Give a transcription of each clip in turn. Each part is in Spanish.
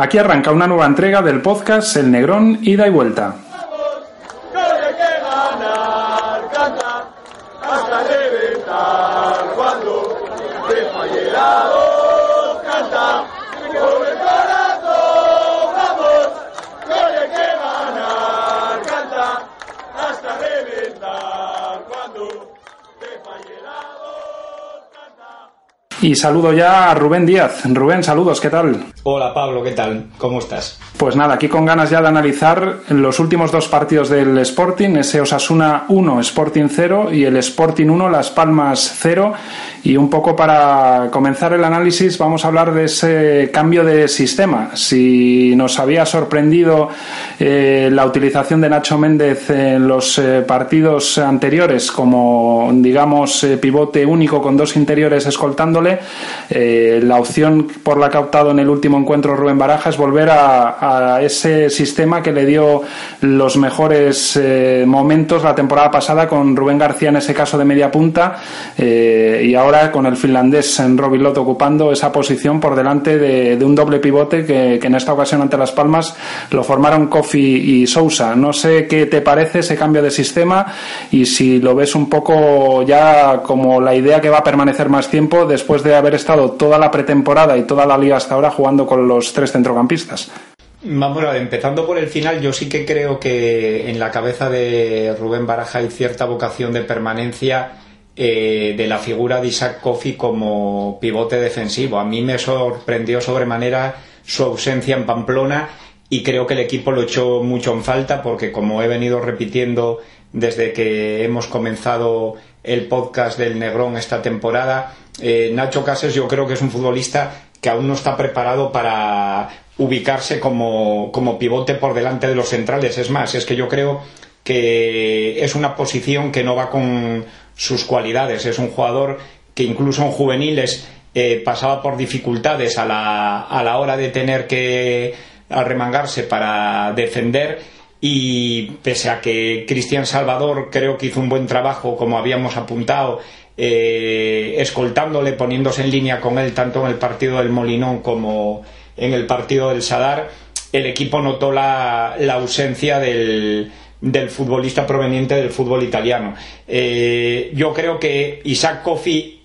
Aquí arranca una nueva entrega del podcast El Negrón Ida y Vuelta. Y saludo ya a Rubén Díaz. Rubén, saludos, ¿qué tal? Hola Pablo, ¿qué tal? ¿Cómo estás? Pues nada, aquí con ganas ya de analizar los últimos dos partidos del Sporting, ese Osasuna 1, Sporting 0 y el Sporting 1, Las Palmas 0. Y un poco para comenzar el análisis vamos a hablar de ese cambio de sistema. Si nos había sorprendido eh, la utilización de Nacho Méndez en los eh, partidos anteriores como, digamos, eh, pivote único con dos interiores escoltándole, la opción por la que ha optado en el último encuentro Rubén Baraja es volver a ese sistema que le dio los mejores eh, momentos la temporada pasada con Rubén García en ese caso de media punta eh, y ahora con el finlandés en Robilot ocupando esa posición por delante de, un doble pivote que, en esta ocasión ante Las Palmas lo formaron Kofi y Sousa. No sé qué te parece ese cambio de sistema y si lo ves un poco ya como la idea que va a permanecer más tiempo después de haber estado toda la pretemporada y toda la liga hasta ahora jugando con los tres centrocampistas. Vamos a ver, empezando por el final, yo sí que creo que en la cabeza de Rubén Baraja hay cierta vocación de permanencia eh, de la figura de Isaac Kofi como pivote defensivo. A mí me sorprendió sobremanera su ausencia en Pamplona y creo que el equipo lo echó mucho en falta porque, como he venido repitiendo desde que hemos comenzado el podcast del Negrón esta temporada, eh, Nacho Cases yo creo que es un futbolista que aún no está preparado para ubicarse como, como pivote por delante de los centrales. Es más, es que yo creo que es una posición que no va con sus cualidades. Es un jugador que incluso en juveniles eh, pasaba por dificultades a la, a la hora de tener que arremangarse para defender y pese a que Cristian Salvador creo que hizo un buen trabajo como habíamos apuntado eh, escoltándole poniéndose en línea con él tanto en el partido del Molinón como en el partido del Sadar, el equipo notó la, ausencia del, futbolista proveniente del fútbol italiano. Eh, yo creo que Isaac Kofi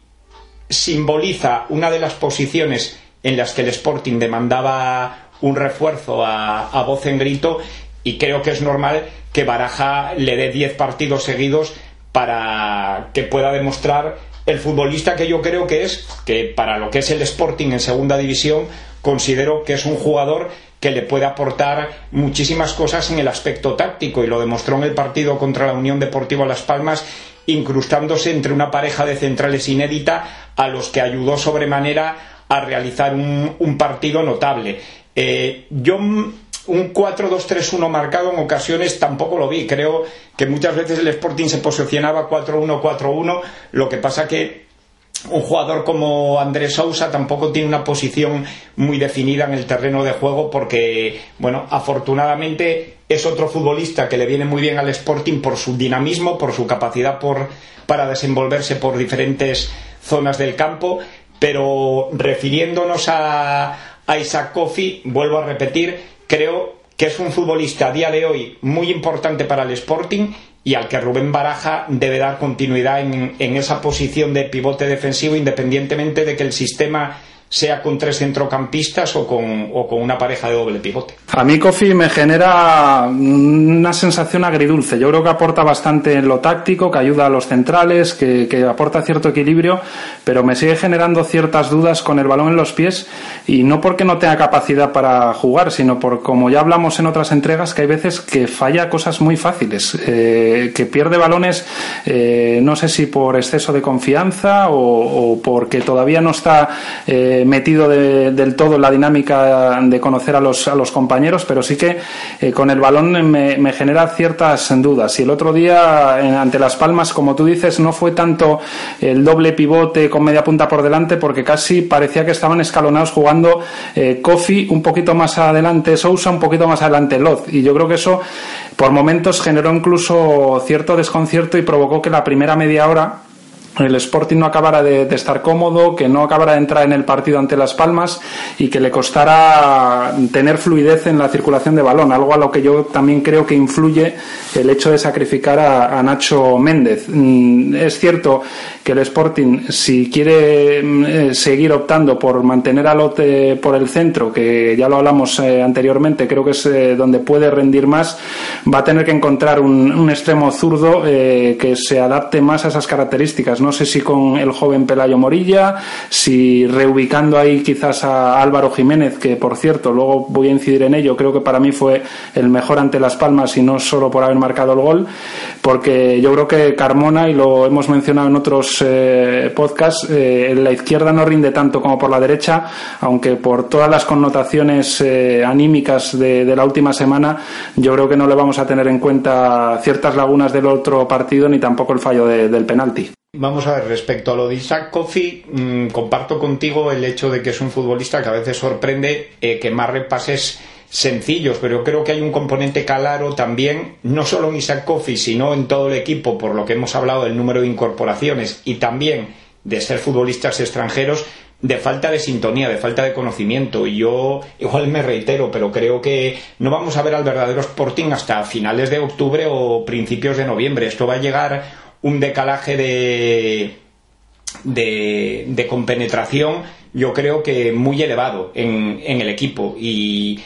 simboliza una de las posiciones en las que el Sporting demandaba un refuerzo a, a voz en grito y creo que es normal que Baraja le dé 10 partidos seguidos para que pueda demostrar el futbolista que yo creo que es, que para lo que es el Sporting en segunda división, considero que es un jugador que le puede aportar muchísimas cosas en el aspecto táctico y lo demostró en el partido contra la Unión Deportiva Las Palmas incrustándose entre una pareja de centrales inédita a los que ayudó sobremanera a realizar un, partido notable. Eh, yo un 4-2-3-1 marcado en ocasiones tampoco lo vi. Creo que muchas veces el Sporting se posicionaba 4-1-4-1, lo que pasa que un jugador como Andrés Sousa tampoco tiene una posición muy definida en el terreno de juego porque, bueno, afortunadamente es otro futbolista que le viene muy bien al Sporting por su dinamismo, por su capacidad por, para desenvolverse por diferentes zonas del campo, pero refiriéndonos a, a Isaac Kofi, vuelvo a repetir, creo que es un futbolista a día de hoy muy importante para el Sporting y al que Rubén Baraja debe dar continuidad en, en esa posición de pivote defensivo independientemente de que el sistema sea con tres centrocampistas o con, o con una pareja de doble pivote. A mí Kofi me genera una sensación agridulce. Yo creo que aporta bastante en lo táctico, que ayuda a los centrales, que, que, aporta cierto equilibrio, pero me sigue generando ciertas dudas con el balón en los pies y no porque no tenga capacidad para jugar, sino por como ya hablamos en otras entregas, que hay veces que falla cosas muy fáciles, eh, que pierde balones, eh, no sé si por exceso de confianza o, porque todavía no está eh, metido del todo en la dinámica de conocer a los, a los compañeros, pero sí que eh, con el balón me, genera ciertas dudas. Y el otro día, ante Las Palmas, como tú dices, no fue tanto el doble pivote con media punta por delante, porque casi parecía que estaban escalonados jugando eh, Kofi un poquito más adelante, Sousa un poquito más adelante, Loz. Y yo creo que eso, por momentos, generó incluso cierto desconcierto y provocó que la primera media hora el Sporting no acabara de, estar cómodo, que no acabara de entrar en el partido ante Las Palmas y que le costara tener fluidez en la circulación de balón, algo a lo que yo también creo que influye el hecho de sacrificar a, Nacho Méndez. Mm, es cierto que el Sporting, si quiere mm, eh, seguir optando por mantener a por el centro, que ya lo hablamos eh, anteriormente, creo que es eh, donde puede rendir más, va a tener que encontrar un extremo zurdo que se adapte más a esas características no sé si con el joven Pelayo Morilla, si reubicando ahí quizás a Álvaro Jiménez, que por cierto, luego voy a incidir en ello, creo que para mí fue el mejor ante Las Palmas y no solo por haber marcado el gol, porque yo creo que Carmona, y lo hemos mencionado en otros eh, podcasts, eh, en la izquierda no rinde tanto como por la derecha, aunque por todas las connotaciones eh, anímicas de, la última semana, yo creo que no le vamos a tener en cuenta ciertas lagunas del otro partido ni tampoco el fallo del penalti. Vamos a ver, respecto a lo de Isaac Kofi, mm, comparto contigo el hecho de que es un futbolista que a veces sorprende eh, que más repases sencillos, pero creo que hay un componente claro también, no solo en Isaac Kofi, sino en todo el equipo, por lo que hemos hablado del número de incorporaciones y también de ser futbolistas extranjeros, de falta de sintonía, de falta de conocimiento. Y yo igual me reitero, pero creo que no vamos a ver al verdadero Sporting hasta finales de octubre o principios de noviembre. Esto va a llegar un decalaje de, de, compenetración, yo creo que muy elevado en, el equipo y,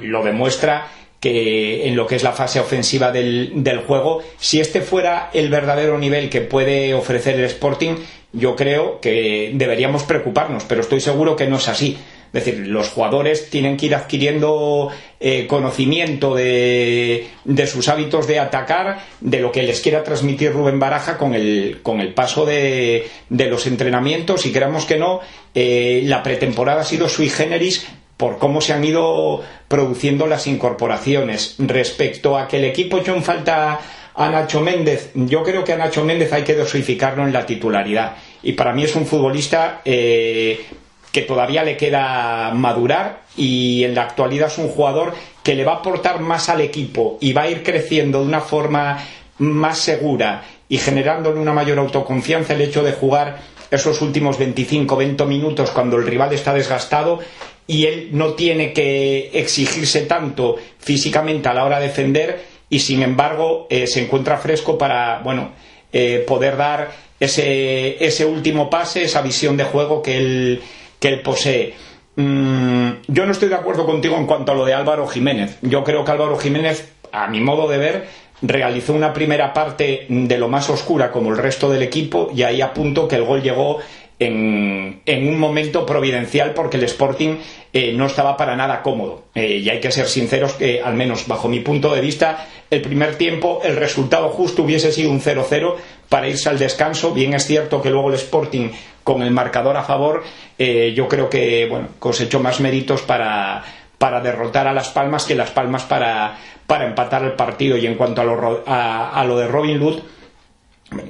lo demuestra que en lo que es la fase ofensiva del, del, juego, si este fuera el verdadero nivel que puede ofrecer el Sporting, yo creo que deberíamos preocuparnos, pero estoy seguro que no es así. Es decir, los jugadores tienen que ir adquiriendo eh, conocimiento de, sus hábitos de atacar, de lo que les quiera transmitir Rubén Baraja con el, con el paso de, los entrenamientos y creamos que no, eh, la pretemporada ha sido sui generis por cómo se han ido produciendo las incorporaciones. Respecto a que el equipo echó en falta a Nacho Méndez, yo creo que a Nacho Méndez hay que dosificarlo en la titularidad. Y para mí es un futbolista eh, que todavía le queda madurar y en la actualidad es un jugador que le va a aportar más al equipo y va a ir creciendo de una forma más segura y generándole una mayor autoconfianza. El hecho de jugar esos últimos 25-20 minutos cuando el rival está desgastado y él no tiene que exigirse tanto físicamente a la hora de defender y sin embargo eh, se encuentra fresco para bueno eh, poder dar ese, ese último pase, esa visión de juego que él que él posee. Mm, yo no estoy de acuerdo contigo en cuanto a lo de Álvaro Jiménez. Yo creo que Álvaro Jiménez, a mi modo de ver, realizó una primera parte de lo más oscura como el resto del equipo y ahí apunto que el gol llegó en, un momento providencial porque el Sporting eh, no estaba para nada cómodo. Eh, y hay que ser sinceros que, al menos bajo mi punto de vista, el primer tiempo el resultado justo hubiese sido un 0-0 para irse al descanso. Bien es cierto que luego el Sporting, con el marcador a favor, eh, yo creo que bueno, cosechó más méritos para, para derrotar a Las Palmas que Las Palmas para, para empatar el partido. Y en cuanto a lo, a lo de Robin Hood,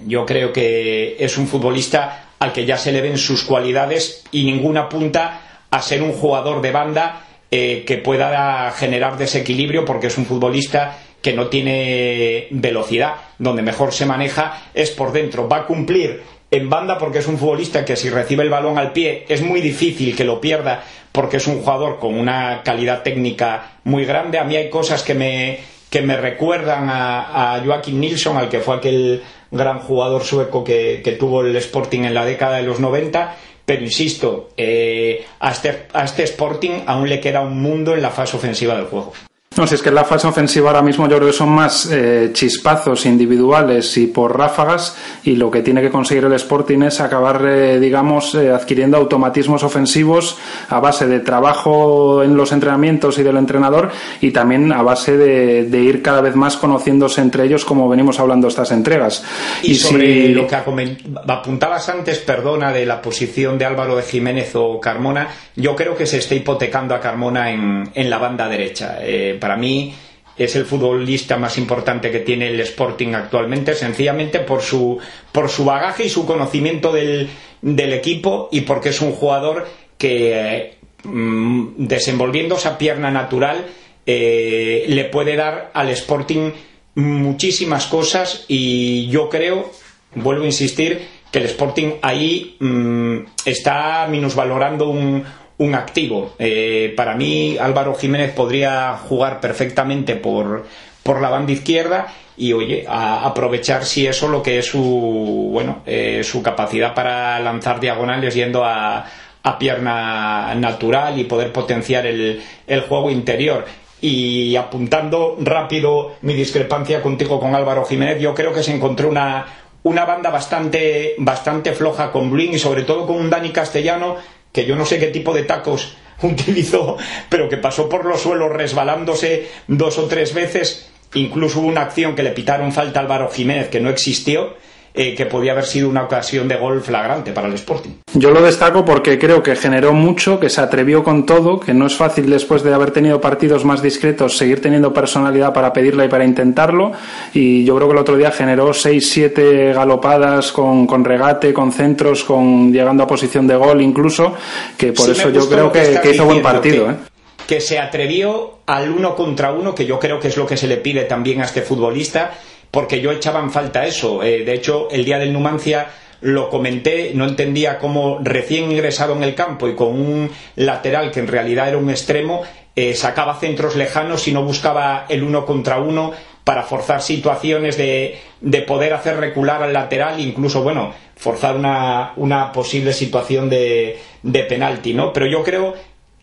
yo creo que es un futbolista al que ya se le ven sus cualidades y ninguna apunta a ser un jugador de banda eh, que pueda generar desequilibrio porque es un futbolista que no tiene velocidad, donde mejor se maneja es por dentro. Va a cumplir en banda porque es un futbolista que si recibe el balón al pie es muy difícil que lo pierda porque es un jugador con una calidad técnica muy grande. A mí hay cosas que me, que me recuerdan a, a Joaquín Nilsson, al que fue aquel gran jugador sueco que, tuvo el Sporting en la década de los 90, pero insisto, eh, este, a este Sporting aún le queda un mundo en la fase ofensiva del juego. No, si es que la fase ofensiva ahora mismo yo creo que son más eh, chispazos individuales y por ráfagas y lo que tiene que conseguir el Sporting es acabar, eh, digamos, eh, adquiriendo automatismos ofensivos a base de trabajo en los entrenamientos y del entrenador y también a base de, ir cada vez más conociéndose entre ellos como venimos hablando estas entregas. Y, sobre lo que apuntabas antes, perdona, de la posición de Álvaro de Jiménez o Carmona, yo creo que se está hipotecando a Carmona en, en la banda derecha para mí es el futbolista más importante que tiene el Sporting actualmente, sencillamente por su, por su bagaje y su conocimiento del, equipo y porque es un jugador que, mm, desenvolviendo esa pierna natural, eh, le puede dar al Sporting muchísimas cosas y yo creo, vuelvo a insistir, que el Sporting ahí mm, está minusvalorando un, un activo. Eh, para mí, Álvaro Jiménez podría jugar perfectamente por, por la banda izquierda y oye a aprovechar si eso lo que es su bueno eh, su capacidad para lanzar diagonales yendo a, a pierna natural y poder potenciar el, el juego interior y apuntando rápido mi discrepancia contigo con Álvaro Jiménez yo creo que se encontró una una banda bastante bastante floja con Blin y sobre todo con un Dani Castellano que yo no sé qué tipo de tacos utilizó, pero que pasó por los suelos resbalándose dos o tres veces. Incluso hubo una acción que le pitaron falta a Álvaro Jiménez que no existió eh, que podía haber sido una ocasión de gol flagrante para el Sporting. Yo lo destaco porque creo que generó mucho, que se atrevió con todo, que no es fácil después de haber tenido partidos más discretos seguir teniendo personalidad para pedirla y para intentarlo. Y yo creo que el otro día generó 6-7 galopadas con, con, regate, con centros, con llegando a posición de gol incluso, que por eso yo creo que, que, hizo buen partido. Que, ¿eh? que se atrevió al uno contra uno, que yo creo que es lo que se le pide también a este futbolista porque yo echaba en falta eso. Eh, de hecho, el día del Numancia lo comenté, no entendía cómo recién ingresado en el campo y con un lateral que en realidad era un extremo, eh, sacaba centros lejanos y no buscaba el uno contra uno para forzar situaciones de, de poder hacer recular al lateral, incluso, bueno, forzar una, una posible situación de, de penalti, ¿no? Pero yo creo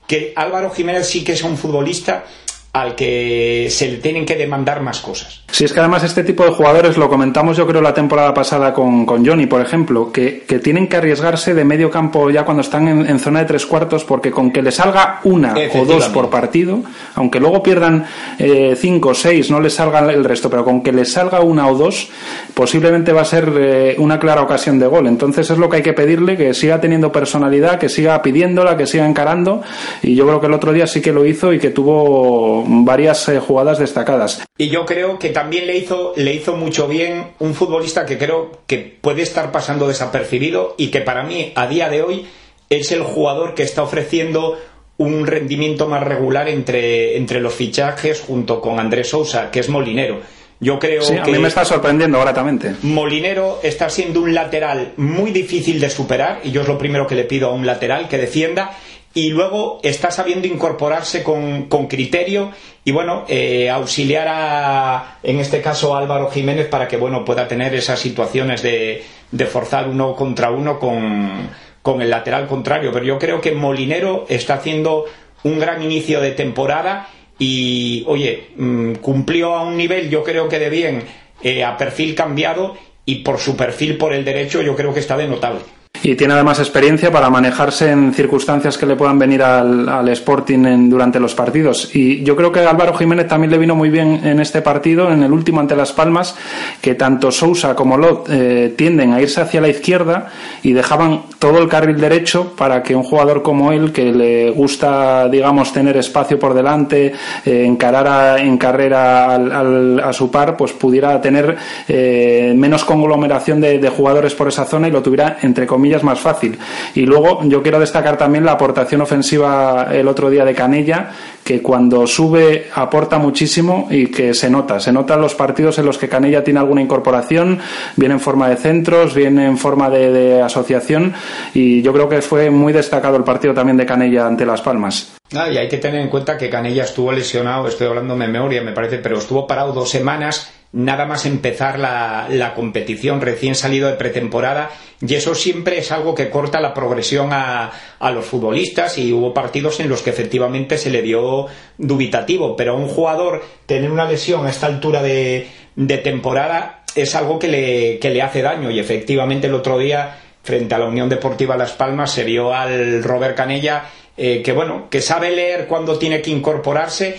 que Álvaro Jiménez sí que es un futbolista al que se le tienen que demandar más cosas. Sí, es que además este tipo de jugadores, lo comentamos yo creo la temporada pasada con, con Johnny, por ejemplo, que, que, tienen que arriesgarse de medio campo ya cuando están en, en, zona de tres cuartos, porque con que le salga una o dos por partido, aunque luego pierdan eh, cinco o seis, no les salga el resto, pero con que les salga una o dos, posiblemente va a ser eh, una clara ocasión de gol. Entonces es lo que hay que pedirle, que siga teniendo personalidad, que siga pidiéndola, que siga encarando, y yo creo que el otro día sí que lo hizo y que tuvo varias eh, jugadas destacadas. Y yo creo que también le hizo, le hizo mucho bien un futbolista que creo que puede estar pasando desapercibido y que para mí a día de hoy es el jugador que está ofreciendo un rendimiento más regular entre, entre los fichajes junto con Andrés Sousa, que es Molinero. Yo creo sí, que. A mí me está sorprendiendo gratamente. Molinero está siendo un lateral muy difícil de superar, y yo es lo primero que le pido a un lateral que defienda, y luego está sabiendo incorporarse con, con criterio y bueno eh, auxiliar a en este caso a Álvaro Jiménez para que bueno pueda tener esas situaciones de, de forzar uno contra uno con, con el lateral contrario. Pero yo creo que Molinero está haciendo un gran inicio de temporada y oye mmm, cumplió a un nivel yo creo que de bien eh, a perfil cambiado y por su perfil por el derecho yo creo que está de notable y tiene además experiencia para manejarse en circunstancias que le puedan venir al, al Sporting en, durante los partidos. Y yo creo que Álvaro Jiménez también le vino muy bien en este partido, en el último ante Las Palmas, que tanto Sousa como Lot eh, tienden a irse hacia la izquierda y dejaban todo el carril derecho para que un jugador como él, que le gusta, digamos, tener espacio por delante, eh, encarar a, en carrera al, al, a su par, pues pudiera tener eh, menos conglomeración de, de jugadores por esa zona y lo tuviera, entre comillas, más fácil. Y luego yo quiero destacar también la aportación ofensiva el otro día de Canella, que cuando sube aporta muchísimo y que se nota. Se nota en los partidos en los que Canella tiene alguna incorporación, viene en forma de centros, viene en forma de, de asociación y yo creo que fue muy destacado el partido también de Canella ante Las Palmas. Ah, y hay que tener en cuenta que Canella estuvo lesionado, estoy hablando de memoria, me parece, pero estuvo parado dos semanas nada más empezar la, la, competición, recién salido de pretemporada, y eso siempre es algo que corta la progresión a, a, los futbolistas, y hubo partidos en los que efectivamente se le dio dubitativo, pero a un jugador tener una lesión a esta altura de, de temporada es algo que le, que le hace daño, y efectivamente el otro día, frente a la Unión Deportiva Las Palmas, se vio al Robert Canella eh, que bueno, que sabe leer cuando tiene que incorporarse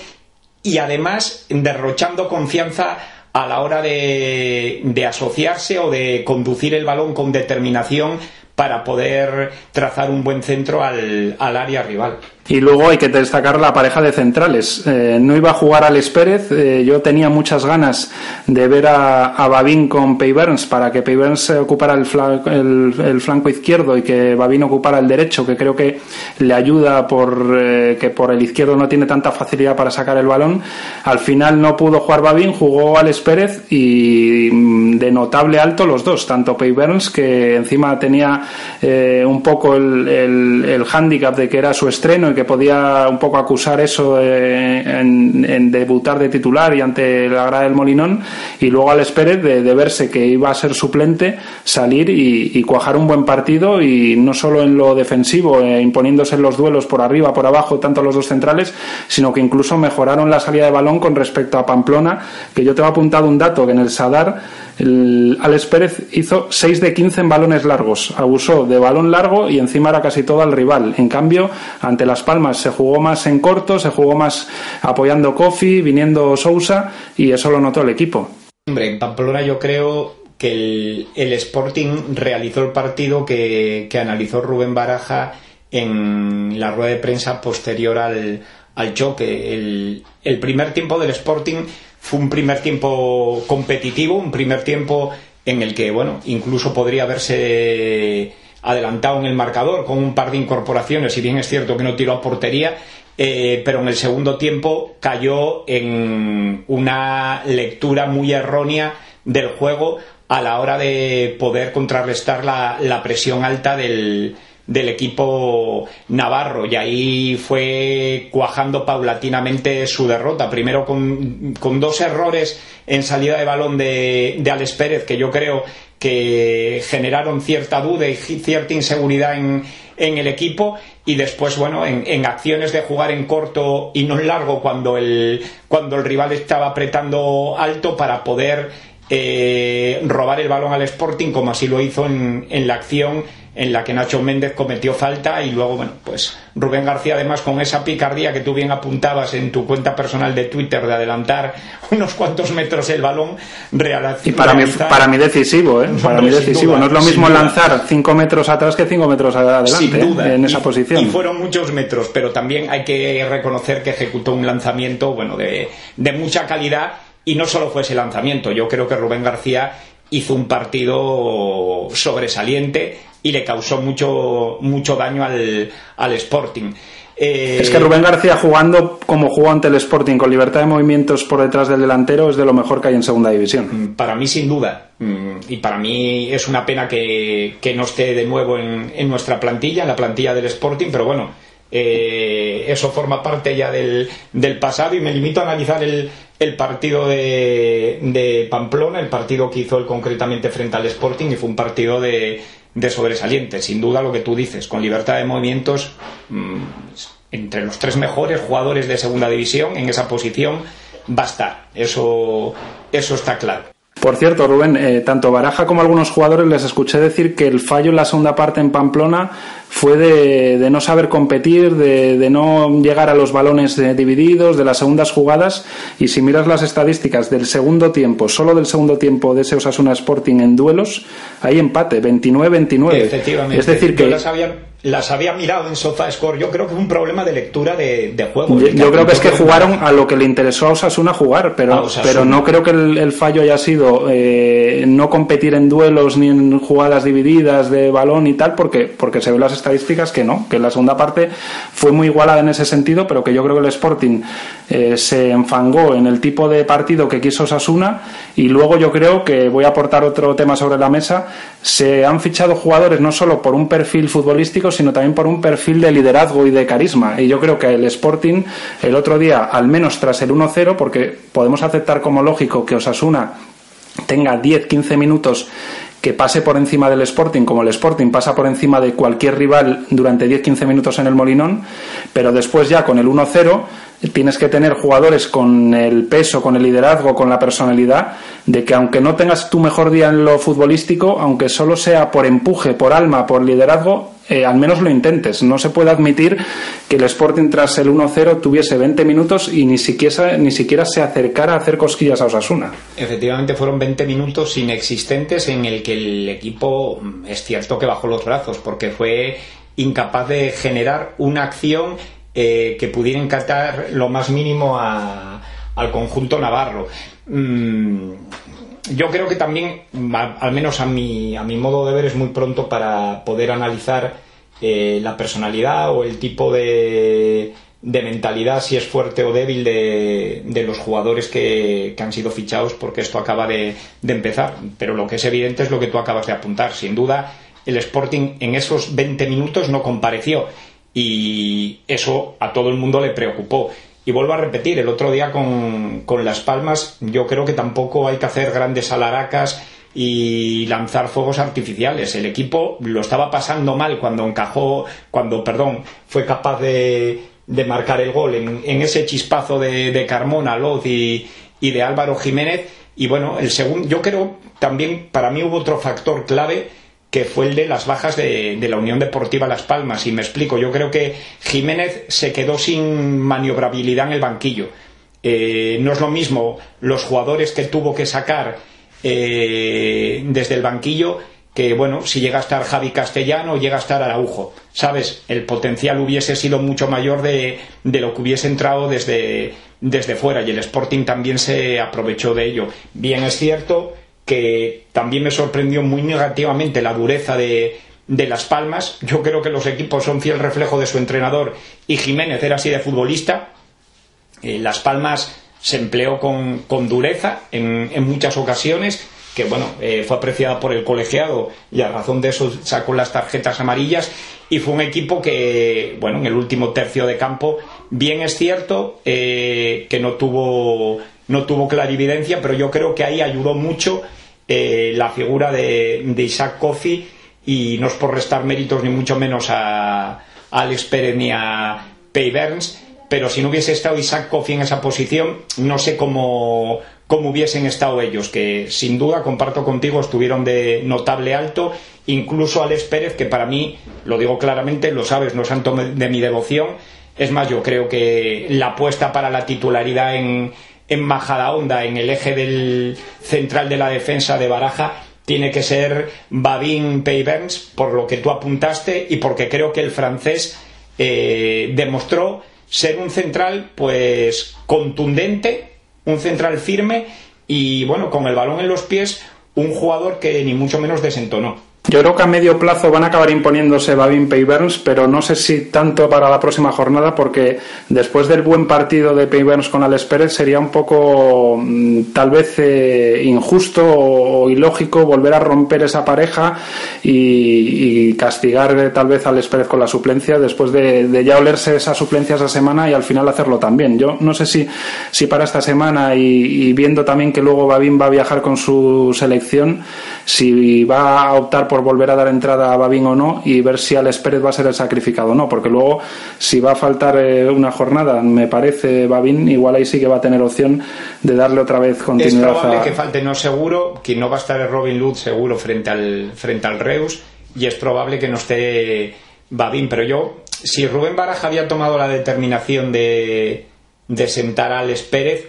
y además derrochando confianza a la hora de, asociarse o de conducir el balón con determinación para poder trazar un buen centro al, al área rival. Y luego hay que destacar la pareja de centrales. Eh, no iba a jugar Alex Pérez. Eh, yo tenía muchas ganas de ver a, a Babín con Pay Burns para que Pay Burns ocupara el, el, flanco izquierdo y que Babín ocupara el derecho, que creo que le ayuda por eh, que por el izquierdo no tiene tanta facilidad para sacar el balón. Al final no pudo jugar Babín, jugó Alex Pérez y mm, de notable alto los dos, tanto Pay Burns, que encima tenía un poco el, el, el hándicap de que era su estreno y que podía un poco acusar eso en, debutar de titular y ante la grada del Molinón y luego al Pérez de, verse que iba a ser suplente salir y, cuajar un buen partido y no solo en lo defensivo eh, imponiéndose en los duelos por arriba por abajo tanto los dos centrales sino que incluso mejoraron la salida de balón con respecto a Pamplona que yo te he apuntado un dato que en el Sadar el Alex Pérez hizo 6 de 15 en balones largos, abusó de balón largo y encima era casi todo al rival. En cambio, ante Las Palmas se jugó más en corto, se jugó más apoyando Kofi, viniendo Sousa y eso lo notó el equipo. Hombre, en Pamplona yo creo que el, Sporting realizó el partido que, analizó Rubén Baraja en la rueda de prensa posterior al, choque. El, el primer tiempo del Sporting fue un primer tiempo competitivo, un primer tiempo en el que, bueno, incluso podría haberse adelantado en el marcador con un par de incorporaciones, si bien es cierto que no tiró a portería, eh, pero en el segundo tiempo cayó en una lectura muy errónea del juego a la hora de poder contrarrestar la presión alta del, del equipo navarro y ahí fue cuajando paulatinamente su derrota. Primero con, dos errores en salida de balón de, de Alex Pérez que yo creo que generaron cierta duda y cierta inseguridad en, en el equipo y después, bueno, en, acciones de jugar en corto y no en largo cuando el, cuando el rival estaba apretando alto para poder eh, robar el balón al Sporting como así lo hizo en, en la acción en la que Nacho Méndez cometió falta y luego, bueno, pues Rubén García además con esa picardía que tú bien apuntabas en tu cuenta personal de Twitter de adelantar unos cuantos metros el balón y para mí para mí decisivo ¿eh? para mí decisivo. no es lo mismo lanzar cinco metros atrás que cinco metros adelante ¿eh? en esa posición. y fueron muchos metros pero también hay que reconocer que ejecutó un lanzamiento bueno de, de mucha calidad y no solo fue ese lanzamiento. Yo creo que Rubén García hizo un partido sobresaliente y le causó mucho, mucho daño al, al Sporting. es que Rubén García jugando como jugó ante el Sporting con libertad de movimientos por detrás del delantero es de lo mejor que hay en segunda división. Para mí sin duda. Mm, y para mí es una pena que, no esté de nuevo en, en, nuestra plantilla, en la plantilla del Sporting, pero bueno, eh, eso forma parte ya del, del, pasado y me limito a analizar el, el partido de, de, Pamplona, el partido que hizo él concretamente frente al Sporting y fue un partido de, de sobresaliente. Sin duda lo que tú dices, con libertad de movimientos, mm, entre los tres mejores jugadores de segunda división en esa posición va a estar. Eso, eso está claro. Por cierto, Rubén, eh, tanto Baraja como algunos jugadores les escuché decir que el fallo en la segunda parte en Pamplona fue de, no saber competir, de, no llegar a los balones divididos, de las segundas jugadas. Y si miras las estadísticas del segundo tiempo, solo del segundo tiempo de ese Osasuna Sporting en duelos, hay empate, 29-29. Efectivamente. Es decir, que las había mirado en SofaScore. Yo creo que es un problema de lectura de, juego. Yo, creo que es que jugaron a lo que le interesó a Osasuna jugar, pero, pero no creo que el, fallo haya sido eh, no competir en duelos ni en jugadas divididas de balón y tal, porque, porque se ven las estadísticas que no, que la segunda parte fue muy igualada en ese sentido, pero que yo creo que el Sporting eh, se enfangó en el tipo de partido que quiso Osasuna y luego yo creo que voy a aportar otro tema sobre la mesa. Se han fichado jugadores no solo por un perfil futbolístico, sino también por un perfil de liderazgo y de carisma. Y yo creo que el Sporting, el otro día, al menos tras el 1-0, porque podemos aceptar como lógico que Osasuna tenga 10-15 minutos que pase por encima del Sporting, como el Sporting pasa por encima de cualquier rival durante 10-15 minutos en el Molinón, pero después ya con el 1-0 tienes que tener jugadores con el peso, con el liderazgo, con la personalidad, de que aunque no tengas tu mejor día en lo futbolístico, aunque solo sea por empuje, por alma, por liderazgo, eh, al menos lo intentes. No se puede admitir que el Sporting tras el 1-0 tuviese 20 minutos y ni siquiera, ni siquiera se acercara a hacer cosquillas a Osasuna. Efectivamente fueron 20 minutos inexistentes en el que el equipo mm, es cierto que bajó los brazos porque fue incapaz de generar una acción eh, que pudiera encantar lo más mínimo al conjunto navarro. Mm, yo creo que también, al menos a mi, a mi modo de ver, es muy pronto para poder analizar eh, la personalidad o el tipo de, de, mentalidad, si es fuerte o débil, de, de los jugadores que, que, han sido fichados, porque esto acaba de, de empezar. Pero lo que es evidente es lo que tú acabas de apuntar. Sin duda, el Sporting en esos 20 minutos no compareció y eso a todo el mundo le preocupó. Y vuelvo a repetir, el otro día con, con Las Palmas yo creo que tampoco hay que hacer grandes alaracas y lanzar fuegos artificiales. El equipo lo estaba pasando mal cuando encajó, cuando, perdón, fue capaz de, de marcar el gol en, ese chispazo de, de Carmona, Loz y, y, de Álvaro Jiménez. Y bueno, el segundo, yo creo también para mí hubo otro factor clave que fue el de las bajas de, la Unión Deportiva Las Palmas. Y me explico, yo creo que Jiménez se quedó sin maniobrabilidad en el banquillo. Eh, no es lo mismo los jugadores que tuvo que sacar eh, desde el banquillo que, bueno, si llega a estar Javi Castellano o llega a estar Araujo. ¿Sabes? El potencial hubiese sido mucho mayor de, de lo que hubiese entrado desde, desde fuera y el Sporting también se aprovechó de ello. Bien es cierto que también me sorprendió muy negativamente la dureza de, de Las Palmas. Yo creo que los equipos son fiel reflejo de su entrenador y Jiménez era así de futbolista. Eh, Las Palmas se empleó con, con dureza en, en, muchas ocasiones, que bueno, eh, fue apreciada por el colegiado y a razón de eso sacó las tarjetas amarillas y fue un equipo que, bueno, en el último tercio de campo, bien es cierto eh, que no tuvo, no tuvo clarividencia, pero yo creo que ahí ayudó mucho eh, la figura de, Isaac Coffey y no es por restar méritos ni mucho menos a, Alex Pérez ni a Pay Burns, pero si no hubiese estado Isaac Coffey en esa posición, no sé cómo, cómo hubiesen estado ellos, que sin duda, comparto contigo, estuvieron de notable alto, incluso Alex Pérez, que para mí, lo digo claramente, lo sabes, no es santo de mi devoción, es más, yo creo que la apuesta para la titularidad en, en Majadahonda, en el eje del central de la defensa de Baraja, tiene que ser Babin Peyberns, por lo que tú apuntaste y porque creo que el francés eh, demostró ser un central pues contundente, un central firme y bueno, con el balón en los pies, un jugador que ni mucho menos desentonó. Yo creo que a medio plazo van a acabar imponiéndose Babin Payburns, pero no sé si tanto para la próxima jornada, porque después del buen partido de Payburns con Alex Pérez sería un poco mm, tal vez eh, injusto o, ilógico volver a romper esa pareja y, castigar eh, tal vez a Pérez con la suplencia después de, ya olerse esa suplencia esa semana y al final hacerlo también. Yo no sé si, si para esta semana y, viendo también que luego Babin va a viajar con su selección, si va a optar por volver a dar entrada a Babín o no y ver si Alex Pérez va a ser el sacrificado o no, porque luego si va a faltar eh, una jornada, me parece Babín, igual ahí sí que va a tener opción de darle otra vez continuidad. Es probable que falte no seguro, que no va a estar Robin Lutz seguro frente al, frente al Reus y es probable que no esté Babín, pero yo, si Rubén Baraja había tomado la determinación de, de sentar a Alex Pérez,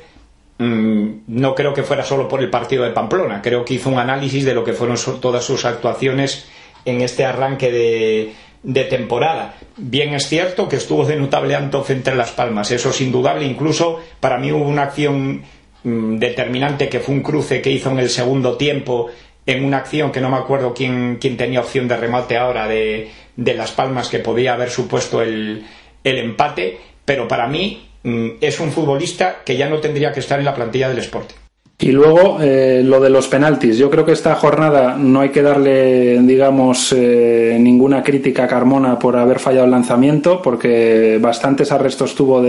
no creo que fuera solo por el partido de Pamplona, creo que hizo un análisis de lo que fueron todas sus actuaciones en este arranque de, temporada. Bien es cierto que estuvo de notable alto entre las palmas, eso es indudable, incluso para mí hubo una acción mm, determinante que fue un cruce que hizo en el segundo tiempo en una acción que no me acuerdo quién, quién tenía opción de remate ahora de, de Las Palmas que podía haber supuesto el, el empate, pero para mí Mm, es un futbolista que ya no tendría que estar en la plantilla del Sporting. Y luego eh, lo de los penaltis. Yo creo que esta jornada no hay que darle, digamos, eh, ninguna crítica a Carmona por haber fallado el lanzamiento, porque bastantes arrestos tuvo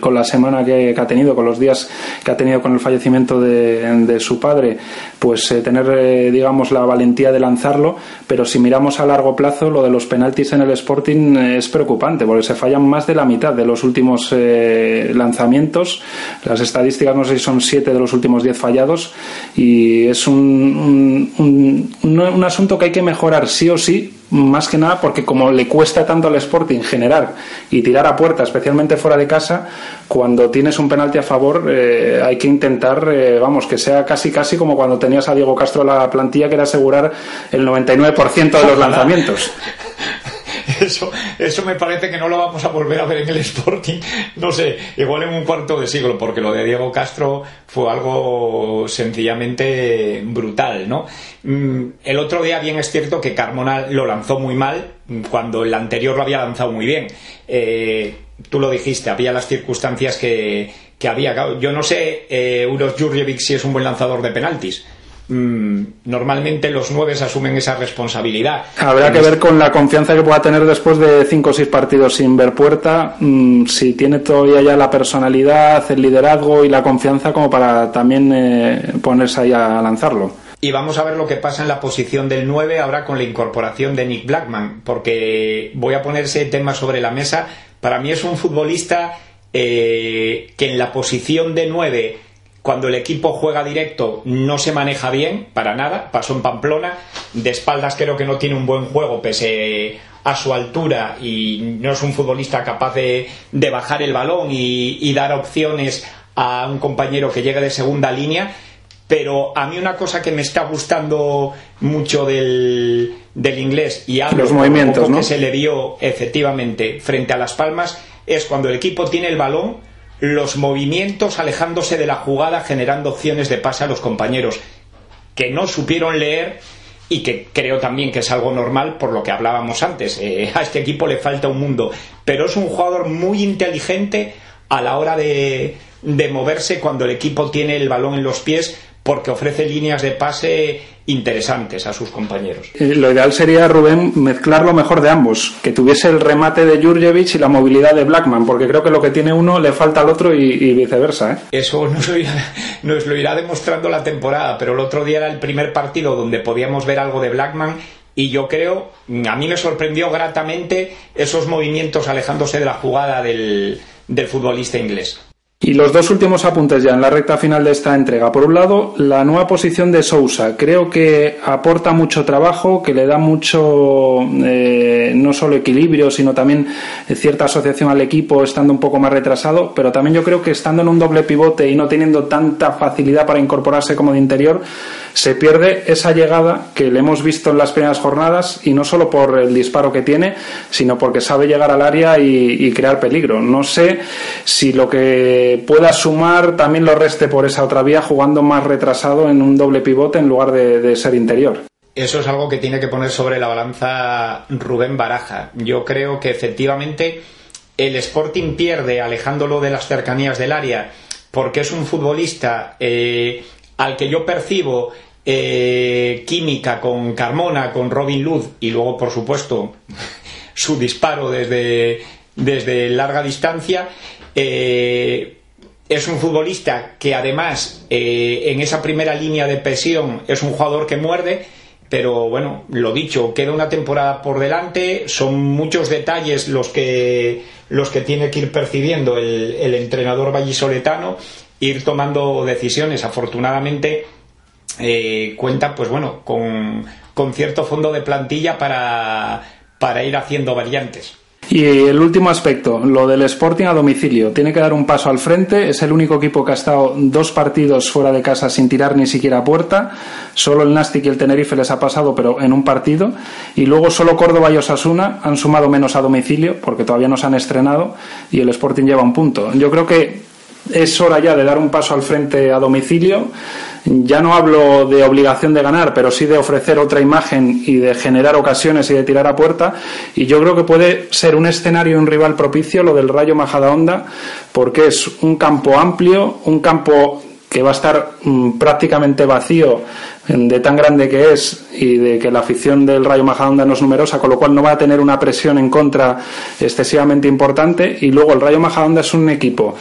con la semana que, ha tenido, con los días que ha tenido con el fallecimiento de, su padre, pues eh, tener, digamos, la valentía de lanzarlo. Pero si miramos a largo plazo, lo de los penaltis en el Sporting es preocupante, porque se fallan más de la mitad de los últimos lanzamientos. Las estadísticas no sé si son siete de los últimos diez fallados y es un, un, un, asunto que hay que mejorar sí o sí, más que nada porque como le cuesta tanto al Sporting generar y tirar a puerta, especialmente fuera de casa, cuando tienes un penalti a favor eh, hay que intentar, eh, vamos, que sea casi casi como cuando tenías a Diego Castro la plantilla que era asegurar el 99% de los lanzamientos. Eso, eso me parece que no lo vamos a volver a ver en el Sporting, no sé, igual en un cuarto de siglo, porque lo de Diego Castro fue algo sencillamente brutal, ¿no? Mm, el otro día bien es cierto que Carmona lo lanzó muy mal, cuando el anterior lo había lanzado muy bien. Eh, tú lo dijiste, había las circunstancias que, que había. Yo no sé, eh, Uros si es un buen lanzador de penaltis normalmente los nueve asumen esa responsabilidad. Habrá que ver con la confianza que pueda tener después de cinco o seis partidos sin ver puerta, mm, si tiene todavía ya la personalidad, el liderazgo y la confianza como para también eh, ponerse ahí a lanzarlo. Y vamos a ver lo que pasa en la posición del 9 ahora con la incorporación de Nick Blackman, porque voy a poner ese tema sobre la mesa. Para mí es un futbolista eh, que en la posición de 9 cuando el equipo juega directo no se maneja bien, para nada, pasó en Pamplona, de espaldas creo que no tiene un buen juego pese a su altura y no es un futbolista capaz de, bajar el balón y, dar opciones a un compañero que llegue de segunda línea. Pero a mí una cosa que me está gustando mucho del, inglés y algo Los movimientos, que se le vio efectivamente frente a Las Palmas es cuando el equipo tiene el balón los movimientos alejándose de la jugada, generando opciones de pase a los compañeros que no supieron leer y que creo también que es algo normal por lo que hablábamos antes. Eh, a este equipo le falta un mundo, pero es un jugador muy inteligente a la hora de, de moverse cuando el equipo tiene el balón en los pies porque ofrece líneas de pase interesantes a sus compañeros. Eh, lo ideal sería, Rubén, mezclar lo mejor de ambos, que tuviese el remate de Jurjevic y la movilidad de Blackman, porque creo que lo que tiene uno le falta al otro y, viceversa. ¿eh? Eso nos lo, irá, nos lo irá demostrando la temporada, pero el otro día era el primer partido donde podíamos ver algo de Blackman y yo creo, a mí me sorprendió gratamente esos movimientos alejándose de la jugada del, del futbolista inglés. Y los dos últimos apuntes ya en la recta final de esta entrega. Por un lado, la nueva posición de Sousa. Creo que aporta mucho trabajo, que le da mucho, eh, no solo equilibrio, sino también cierta asociación al equipo, estando un poco más retrasado. Pero también yo creo que estando en un doble pivote y no teniendo tanta facilidad para incorporarse como de interior, se pierde esa llegada que le hemos visto en las primeras jornadas y no solo por el disparo que tiene, sino porque sabe llegar al área y, crear peligro. No sé si lo que pueda sumar también lo reste por esa otra vía jugando más retrasado en un doble pivote en lugar de, ser interior. Eso es algo que tiene que poner sobre la balanza Rubén Baraja. Yo creo que efectivamente el Sporting pierde alejándolo de las cercanías del área porque es un futbolista eh, al que yo percibo eh, química con Carmona, con Robin Luz y luego, por supuesto, su disparo desde, desde larga distancia. Eh, es un futbolista que además eh, en esa primera línea de presión es un jugador que muerde, pero bueno, lo dicho, queda una temporada por delante, son muchos detalles los que, los que tiene que ir percibiendo el, entrenador vallisoletano, ir tomando decisiones. Afortunadamente eh, cuenta, pues bueno, con, con cierto fondo de plantilla para, para ir haciendo variantes. Y el último aspecto, lo del Sporting a domicilio. Tiene que dar un paso al frente. Es el único equipo que ha estado dos partidos fuera de casa sin tirar ni siquiera puerta. Solo el Nastic y el Tenerife les ha pasado, pero en un partido. Y luego solo Córdoba y Osasuna han sumado menos a domicilio, porque todavía no se han estrenado. Y el Sporting lleva un punto. Yo creo que es hora ya de dar un paso al frente a domicilio. Ya no hablo de obligación de ganar, pero sí de ofrecer otra imagen y de generar ocasiones y de tirar a puerta. Y yo creo que puede ser un escenario y un rival propicio lo del Rayo Majadahonda, porque es un campo amplio, un campo que va a estar mm, prácticamente vacío de tan grande que es y de que la afición del Rayo Majadahonda no es numerosa, con lo cual no va a tener una presión en contra excesivamente importante. Y luego el Rayo Majadahonda es un equipo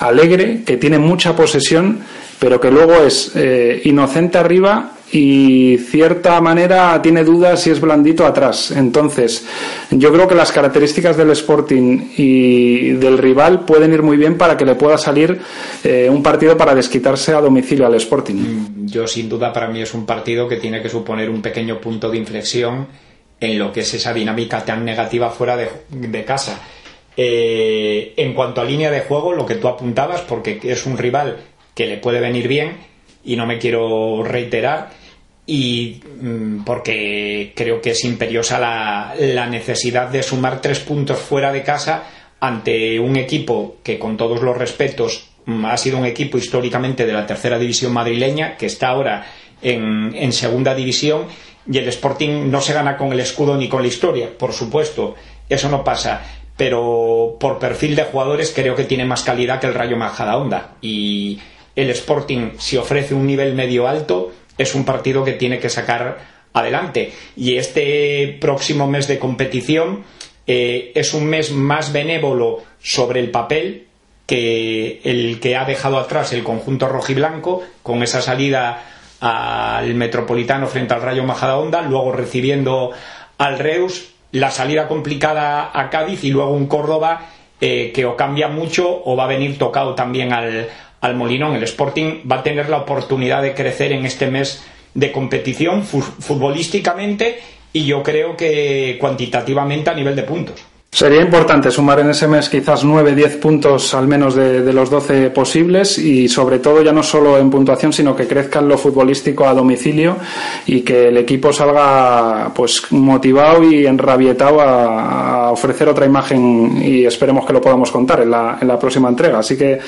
alegre, que tiene mucha posesión, pero que luego es eh, inocente arriba y cierta manera tiene dudas si es blandito atrás. Entonces, yo creo que las características del Sporting y del rival pueden ir muy bien para que le pueda salir eh, un partido para desquitarse a domicilio al Sporting. Mm, yo, sin duda, para mí es un partido que tiene que suponer un pequeño punto de inflexión en lo que es esa dinámica tan negativa fuera de casa eh, en cuanto a línea de juego, lo que tú apuntabas, porque es un rival que le puede venir bien, y no me quiero reiterar, y mm, porque creo que es imperiosa la, necesidad de sumar tres puntos fuera de casa ante un equipo que con todos los respetos mm, ha sido un equipo históricamente de la tercera división madrileña que está ahora en, en segunda división y el Sporting no se gana con el escudo ni con la historia, por supuesto, eso no pasa, pero por perfil de jugadores creo que tiene más calidad que el Rayo Majadahonda y el Sporting si ofrece un nivel medio alto es un partido que tiene que sacar adelante. Y este próximo mes de competición eh, es un mes más benévolo sobre el papel que el que ha dejado atrás el conjunto rojiblanco con esa salida al Metropolitano frente al Rayo Majadahonda, luego recibiendo al Reus, la salida complicada a Cádiz y luego un Córdoba eh, que o cambia mucho o va a venir tocado también al, al Molinón. El Sporting va a tener la oportunidad de crecer en este mes de competición futbolísticamente y yo creo que cuantitativamente a nivel de puntos. Sería importante sumar en ese mes quizás 9-10 puntos al menos de, los 12 posibles y sobre todo ya no solo en puntuación sino que crezca en lo futbolístico a domicilio y que el equipo salga pues motivado y enrabietado a, ofrecer otra imagen y esperemos que lo podamos contar en la, en la próxima entrega. Así que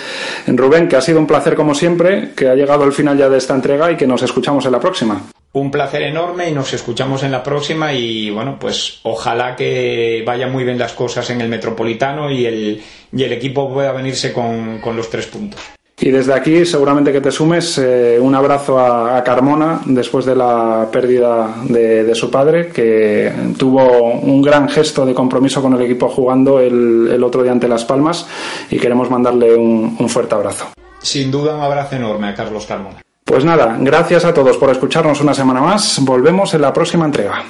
Rubén, que ha sido un placer como siempre, que ha llegado el final ya de esta entrega y que nos escuchamos en la próxima. Un placer enorme y nos escuchamos en la próxima y bueno, pues ojalá que vayan muy bien las cosas en el Metropolitano y el, y el equipo pueda venirse con, los tres puntos. Y desde aquí seguramente que te sumes eh, un abrazo a, Carmona después de la pérdida de, su padre, que tuvo un gran gesto de compromiso con el equipo jugando el, otro día ante Las Palmas y queremos mandarle un, un fuerte abrazo. Sin duda un abrazo enorme a Carlos Carmona. Pues nada, gracias a todos por escucharnos una semana más. Volvemos en la próxima entrega.